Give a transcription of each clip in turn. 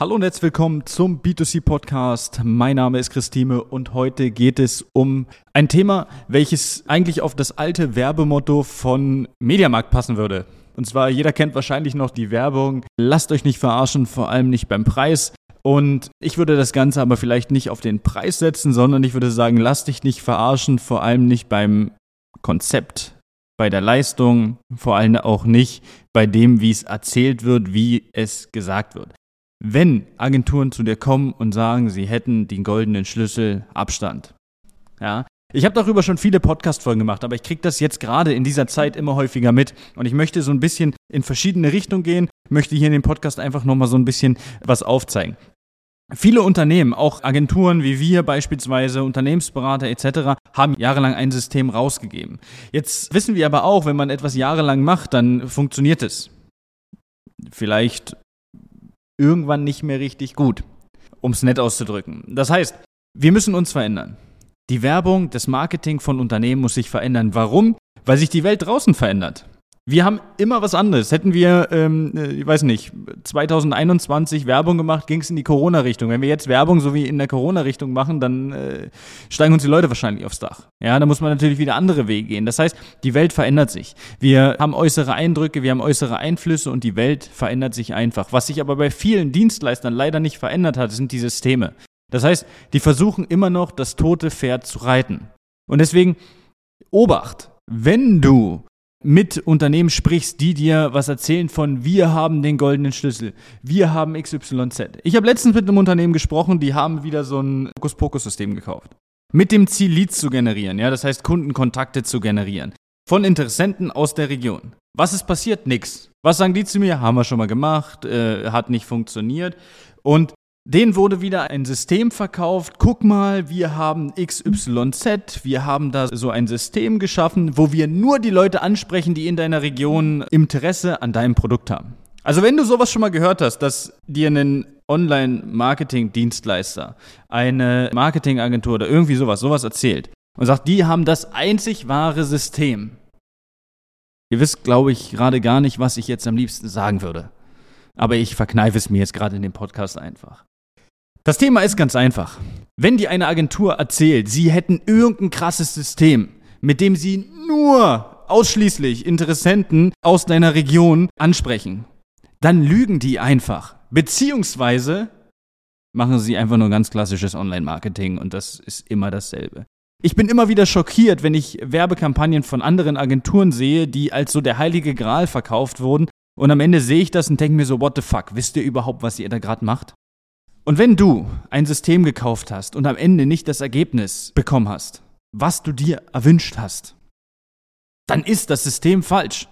Hallo und herzlich willkommen zum B2C Podcast. Mein Name ist Christine und heute geht es um ein Thema, welches eigentlich auf das alte Werbemotto von Mediamarkt passen würde. Und zwar, jeder kennt wahrscheinlich noch die Werbung, lasst euch nicht verarschen, vor allem nicht beim Preis. Und ich würde das Ganze aber vielleicht nicht auf den Preis setzen, sondern ich würde sagen, lasst dich nicht verarschen, vor allem nicht beim Konzept, bei der Leistung, vor allem auch nicht bei dem, wie es erzählt wird, wie es gesagt wird wenn Agenturen zu dir kommen und sagen, sie hätten den goldenen Schlüssel Abstand. Ja, ich habe darüber schon viele Podcast-Folgen gemacht, aber ich kriege das jetzt gerade in dieser Zeit immer häufiger mit. Und ich möchte so ein bisschen in verschiedene Richtungen gehen, möchte hier in dem Podcast einfach nochmal so ein bisschen was aufzeigen. Viele Unternehmen, auch Agenturen wie wir beispielsweise, Unternehmensberater etc., haben jahrelang ein System rausgegeben. Jetzt wissen wir aber auch, wenn man etwas jahrelang macht, dann funktioniert es. Vielleicht irgendwann nicht mehr richtig gut, um es nett auszudrücken. Das heißt, wir müssen uns verändern. Die Werbung, das Marketing von Unternehmen muss sich verändern. Warum? Weil sich die Welt draußen verändert. Wir haben immer was anderes. Hätten wir, ähm, äh, ich weiß nicht, 2021 Werbung gemacht, ging es in die Corona-Richtung. Wenn wir jetzt Werbung so wie in der Corona-Richtung machen, dann äh, steigen uns die Leute wahrscheinlich aufs Dach. Ja, da muss man natürlich wieder andere Wege gehen. Das heißt, die Welt verändert sich. Wir haben äußere Eindrücke, wir haben äußere Einflüsse und die Welt verändert sich einfach. Was sich aber bei vielen Dienstleistern leider nicht verändert hat, sind die Systeme. Das heißt, die versuchen immer noch, das tote Pferd zu reiten. Und deswegen, Obacht, wenn du mit Unternehmen sprichst, die dir was erzählen von, wir haben den goldenen Schlüssel, wir haben XYZ. Ich habe letztens mit einem Unternehmen gesprochen, die haben wieder so ein Hokuspokus-System gekauft. Mit dem Ziel, Leads zu generieren, ja, das heißt Kundenkontakte zu generieren. Von Interessenten aus der Region. Was ist passiert? Nix. Was sagen die zu mir? Haben wir schon mal gemacht, äh, hat nicht funktioniert. Und Denen wurde wieder ein System verkauft. Guck mal, wir haben XYZ, wir haben da so ein System geschaffen, wo wir nur die Leute ansprechen, die in deiner Region Interesse an deinem Produkt haben. Also wenn du sowas schon mal gehört hast, dass dir ein Online-Marketing-Dienstleister, eine Marketingagentur oder irgendwie sowas, sowas erzählt und sagt, die haben das einzig wahre System. Ihr wisst, glaube ich, gerade gar nicht, was ich jetzt am liebsten sagen würde. Aber ich verkneife es mir jetzt gerade in dem Podcast einfach. Das Thema ist ganz einfach. Wenn dir eine Agentur erzählt, sie hätten irgendein krasses System, mit dem sie nur ausschließlich Interessenten aus deiner Region ansprechen, dann lügen die einfach. Beziehungsweise machen sie einfach nur ganz klassisches Online-Marketing und das ist immer dasselbe. Ich bin immer wieder schockiert, wenn ich Werbekampagnen von anderen Agenturen sehe, die als so der heilige Gral verkauft wurden und am Ende sehe ich das und denke mir so, what the fuck, wisst ihr überhaupt, was ihr da gerade macht? Und wenn du ein System gekauft hast und am Ende nicht das Ergebnis bekommen hast, was du dir erwünscht hast, dann ist das System falsch.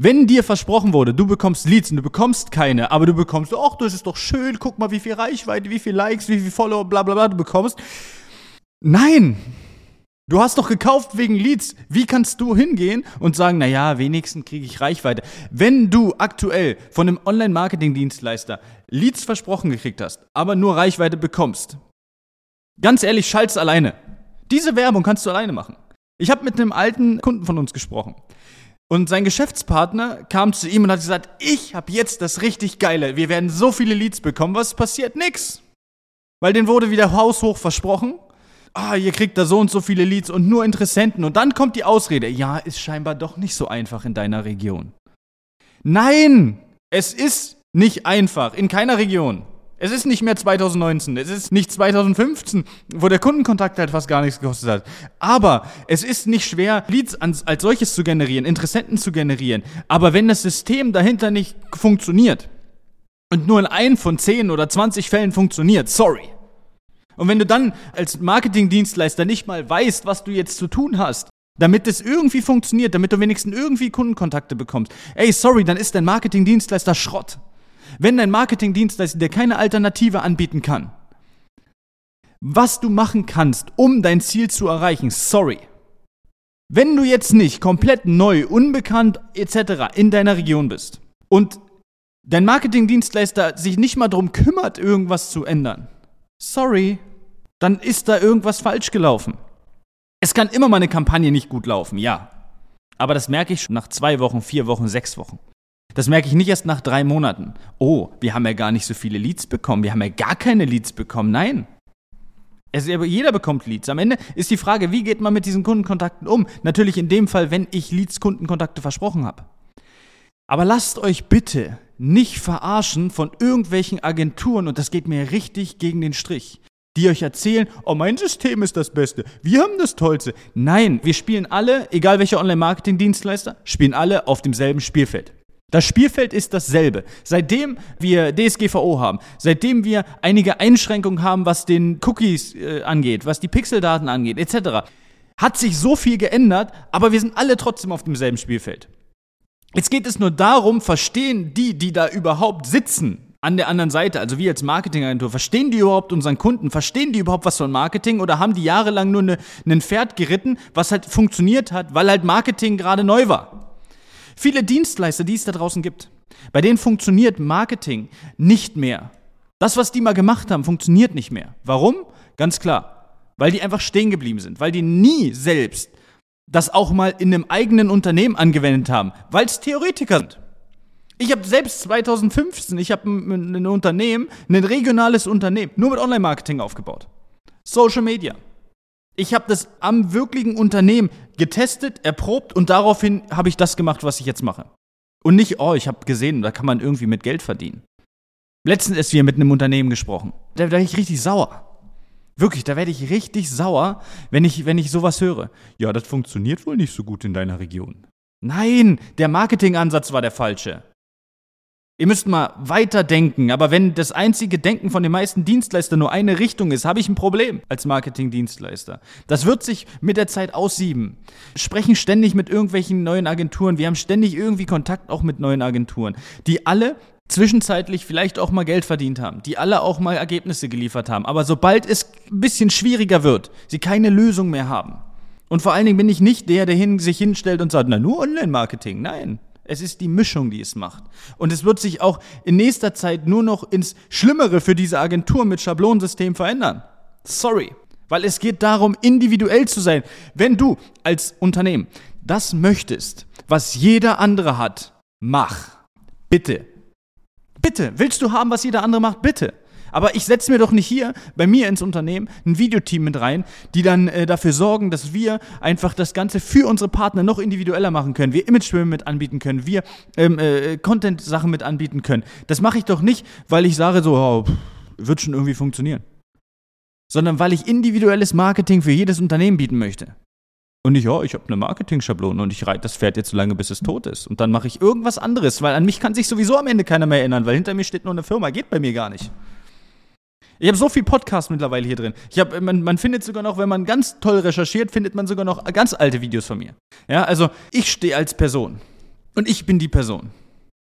Wenn dir versprochen wurde, du bekommst Leads und du bekommst keine, aber du bekommst, ach, das ist doch schön, guck mal, wie viel Reichweite, wie viel Likes, wie viel Follower, bla bla bla du bekommst. Nein, Du hast doch gekauft wegen Leads. Wie kannst du hingehen und sagen, naja, wenigstens kriege ich Reichweite? Wenn du aktuell von einem Online-Marketing-Dienstleister Leads versprochen gekriegt hast, aber nur Reichweite bekommst, ganz ehrlich, schalt's alleine. Diese Werbung kannst du alleine machen. Ich habe mit einem alten Kunden von uns gesprochen. Und sein Geschäftspartner kam zu ihm und hat gesagt, ich habe jetzt das richtig geile. Wir werden so viele Leads bekommen. Was passiert? Nix. Weil den wurde wieder haushoch versprochen ah, ihr kriegt da so und so viele Leads und nur Interessenten. Und dann kommt die Ausrede, ja, ist scheinbar doch nicht so einfach in deiner Region. Nein, es ist nicht einfach, in keiner Region. Es ist nicht mehr 2019, es ist nicht 2015, wo der Kundenkontakt halt fast gar nichts gekostet hat. Aber es ist nicht schwer, Leads als, als solches zu generieren, Interessenten zu generieren. Aber wenn das System dahinter nicht funktioniert und nur in ein von 10 oder 20 Fällen funktioniert, sorry, und wenn du dann als Marketingdienstleister nicht mal weißt, was du jetzt zu tun hast, damit es irgendwie funktioniert, damit du wenigstens irgendwie Kundenkontakte bekommst, ey, sorry, dann ist dein Marketingdienstleister Schrott. Wenn dein Marketingdienstleister dir keine Alternative anbieten kann, was du machen kannst, um dein Ziel zu erreichen, sorry. Wenn du jetzt nicht komplett neu, unbekannt etc. in deiner Region bist und dein Marketingdienstleister sich nicht mal darum kümmert, irgendwas zu ändern, sorry, dann ist da irgendwas falsch gelaufen. Es kann immer mal eine Kampagne nicht gut laufen, ja. Aber das merke ich schon nach zwei Wochen, vier Wochen, sechs Wochen. Das merke ich nicht erst nach drei Monaten. Oh, wir haben ja gar nicht so viele Leads bekommen. Wir haben ja gar keine Leads bekommen. Nein. Es, jeder bekommt Leads. Am Ende ist die Frage, wie geht man mit diesen Kundenkontakten um? Natürlich in dem Fall, wenn ich Leads, Kundenkontakte versprochen habe. Aber lasst euch bitte nicht verarschen von irgendwelchen Agenturen, und das geht mir richtig gegen den Strich, die euch erzählen, oh, mein System ist das Beste, wir haben das Tollste. Nein, wir spielen alle, egal welcher Online-Marketing-Dienstleister, spielen alle auf demselben Spielfeld. Das Spielfeld ist dasselbe. Seitdem wir DSGVO haben, seitdem wir einige Einschränkungen haben, was den Cookies äh, angeht, was die Pixeldaten angeht, etc., hat sich so viel geändert, aber wir sind alle trotzdem auf demselben Spielfeld. Jetzt geht es nur darum, verstehen die, die da überhaupt sitzen, an der anderen Seite, also wir als Marketingagentur, verstehen die überhaupt unseren Kunden? Verstehen die überhaupt was von Marketing oder haben die jahrelang nur eine, ein Pferd geritten, was halt funktioniert hat, weil halt Marketing gerade neu war? Viele Dienstleister, die es da draußen gibt, bei denen funktioniert Marketing nicht mehr. Das, was die mal gemacht haben, funktioniert nicht mehr. Warum? Ganz klar. Weil die einfach stehen geblieben sind, weil die nie selbst das auch mal in einem eigenen Unternehmen angewendet haben, weil es Theoretiker sind. Ich habe selbst 2015, ich habe ein, ein Unternehmen, ein regionales Unternehmen, nur mit Online-Marketing aufgebaut. Social Media. Ich habe das am wirklichen Unternehmen getestet, erprobt und daraufhin habe ich das gemacht, was ich jetzt mache. Und nicht, oh, ich habe gesehen, da kann man irgendwie mit Geld verdienen. Letztens ist wir mit einem Unternehmen gesprochen. Da, da werde ich richtig sauer. Wirklich, da werde ich richtig sauer, wenn ich, wenn ich sowas höre. Ja, das funktioniert wohl nicht so gut in deiner Region. Nein, der Marketingansatz war der falsche. Ihr müsst mal weiter denken, aber wenn das einzige Denken von den meisten Dienstleistern nur eine Richtung ist, habe ich ein Problem als Marketingdienstleister. Das wird sich mit der Zeit aussieben. Wir sprechen ständig mit irgendwelchen neuen Agenturen, wir haben ständig irgendwie Kontakt auch mit neuen Agenturen, die alle zwischenzeitlich vielleicht auch mal Geld verdient haben, die alle auch mal Ergebnisse geliefert haben. Aber sobald es ein bisschen schwieriger wird, sie keine Lösung mehr haben. Und vor allen Dingen bin ich nicht der, der hin, sich hinstellt und sagt, na nur Online-Marketing. Nein. Es ist die Mischung, die es macht. Und es wird sich auch in nächster Zeit nur noch ins Schlimmere für diese Agentur mit Schablonensystem verändern. Sorry. Weil es geht darum, individuell zu sein. Wenn du als Unternehmen das möchtest, was jeder andere hat, mach. Bitte. Bitte. Willst du haben, was jeder andere macht? Bitte. Aber ich setze mir doch nicht hier bei mir ins Unternehmen ein Videoteam mit rein, die dann äh, dafür sorgen, dass wir einfach das Ganze für unsere Partner noch individueller machen können, wir Imagefilme mit anbieten können, wir ähm, äh, Content-Sachen mit anbieten können. Das mache ich doch nicht, weil ich sage so, oh, pff, wird schon irgendwie funktionieren. Sondern weil ich individuelles Marketing für jedes Unternehmen bieten möchte. Und nicht, ja, ich habe eine Marketing-Schablone und ich reite das Pferd jetzt so lange, bis es tot ist. Und dann mache ich irgendwas anderes, weil an mich kann sich sowieso am Ende keiner mehr erinnern, weil hinter mir steht nur eine Firma, geht bei mir gar nicht. Ich habe so viel Podcast mittlerweile hier drin. Ich hab, man, man findet sogar noch, wenn man ganz toll recherchiert, findet man sogar noch ganz alte Videos von mir. Ja, also ich stehe als Person. Und ich bin die Person.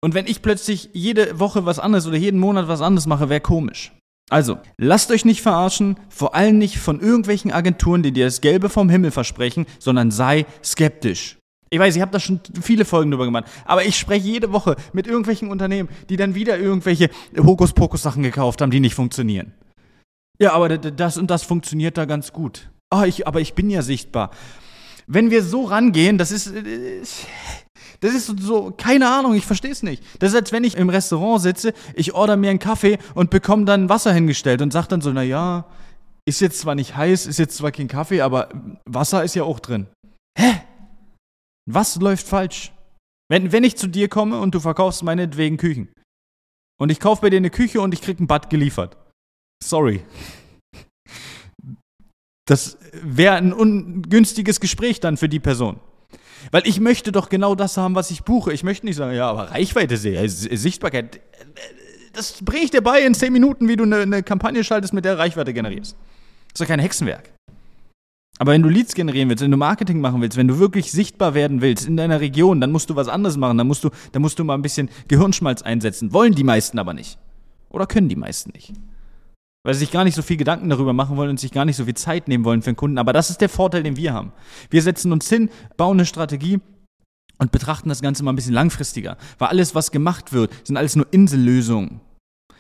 Und wenn ich plötzlich jede Woche was anderes oder jeden Monat was anderes mache, wäre komisch. Also, lasst euch nicht verarschen, vor allem nicht von irgendwelchen Agenturen, die dir das Gelbe vom Himmel versprechen, sondern sei skeptisch. Ich weiß, ich habe da schon viele Folgen drüber gemacht, aber ich spreche jede Woche mit irgendwelchen Unternehmen, die dann wieder irgendwelche Hokuspokus-Sachen gekauft haben, die nicht funktionieren. Ja, aber das und das funktioniert da ganz gut. Oh, ich, aber ich bin ja sichtbar. Wenn wir so rangehen, das ist, das ist so, keine Ahnung, ich verstehe es nicht. Das ist, als wenn ich im Restaurant sitze, ich order mir einen Kaffee und bekomme dann Wasser hingestellt und sage dann so, na ja, ist jetzt zwar nicht heiß, ist jetzt zwar kein Kaffee, aber Wasser ist ja auch drin. Hä? Was läuft falsch? Wenn, wenn ich zu dir komme und du verkaufst meinetwegen Küchen und ich kaufe bei dir eine Küche und ich krieg ein Bad geliefert. Sorry. Das wäre ein ungünstiges Gespräch dann für die Person. Weil ich möchte doch genau das haben, was ich buche. Ich möchte nicht sagen, ja, aber Reichweite, Sichtbarkeit, das bringe ich dir bei in 10 Minuten, wie du eine, eine Kampagne schaltest, mit der Reichweite generierst. Das ist doch kein Hexenwerk. Aber wenn du Leads generieren willst, wenn du Marketing machen willst, wenn du wirklich sichtbar werden willst in deiner Region, dann musst du was anderes machen. Dann musst du, dann musst du mal ein bisschen Gehirnschmalz einsetzen. Wollen die meisten aber nicht. Oder können die meisten nicht. Weil sie sich gar nicht so viel Gedanken darüber machen wollen und sich gar nicht so viel Zeit nehmen wollen für den Kunden. Aber das ist der Vorteil, den wir haben. Wir setzen uns hin, bauen eine Strategie und betrachten das Ganze mal ein bisschen langfristiger. Weil alles, was gemacht wird, sind alles nur Insellösungen.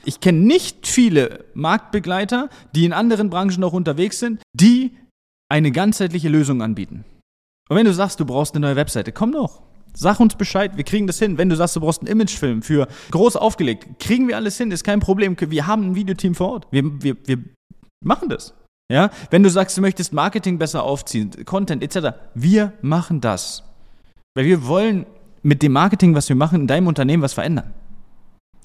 Ich kenne nicht viele Marktbegleiter, die in anderen Branchen auch unterwegs sind, die eine ganzheitliche Lösung anbieten. Und wenn du sagst, du brauchst eine neue Webseite, komm doch. Sag uns Bescheid, wir kriegen das hin. Wenn du sagst, du brauchst einen Imagefilm für groß aufgelegt, kriegen wir alles hin, ist kein Problem. Wir haben ein Videoteam vor Ort. Wir, wir, wir machen das. Ja? Wenn du sagst, du möchtest Marketing besser aufziehen, Content etc., wir machen das. Weil wir wollen mit dem Marketing, was wir machen, in deinem Unternehmen was verändern.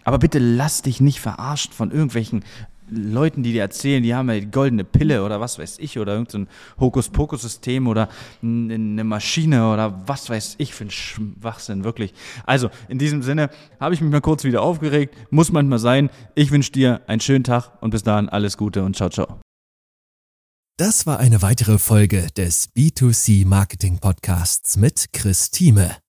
Aber bitte lass dich nicht verarschen von irgendwelchen Leuten, die dir erzählen, die haben ja die goldene Pille oder was weiß ich oder irgendein Hokuspokus-System oder eine Maschine oder was weiß ich für ein Schwachsinn, wirklich. Also, in diesem Sinne habe ich mich mal kurz wieder aufgeregt, muss manchmal sein. Ich wünsche dir einen schönen Tag und bis dahin alles Gute und ciao, ciao. Das war eine weitere Folge des B2C Marketing Podcasts mit Chris Thieme.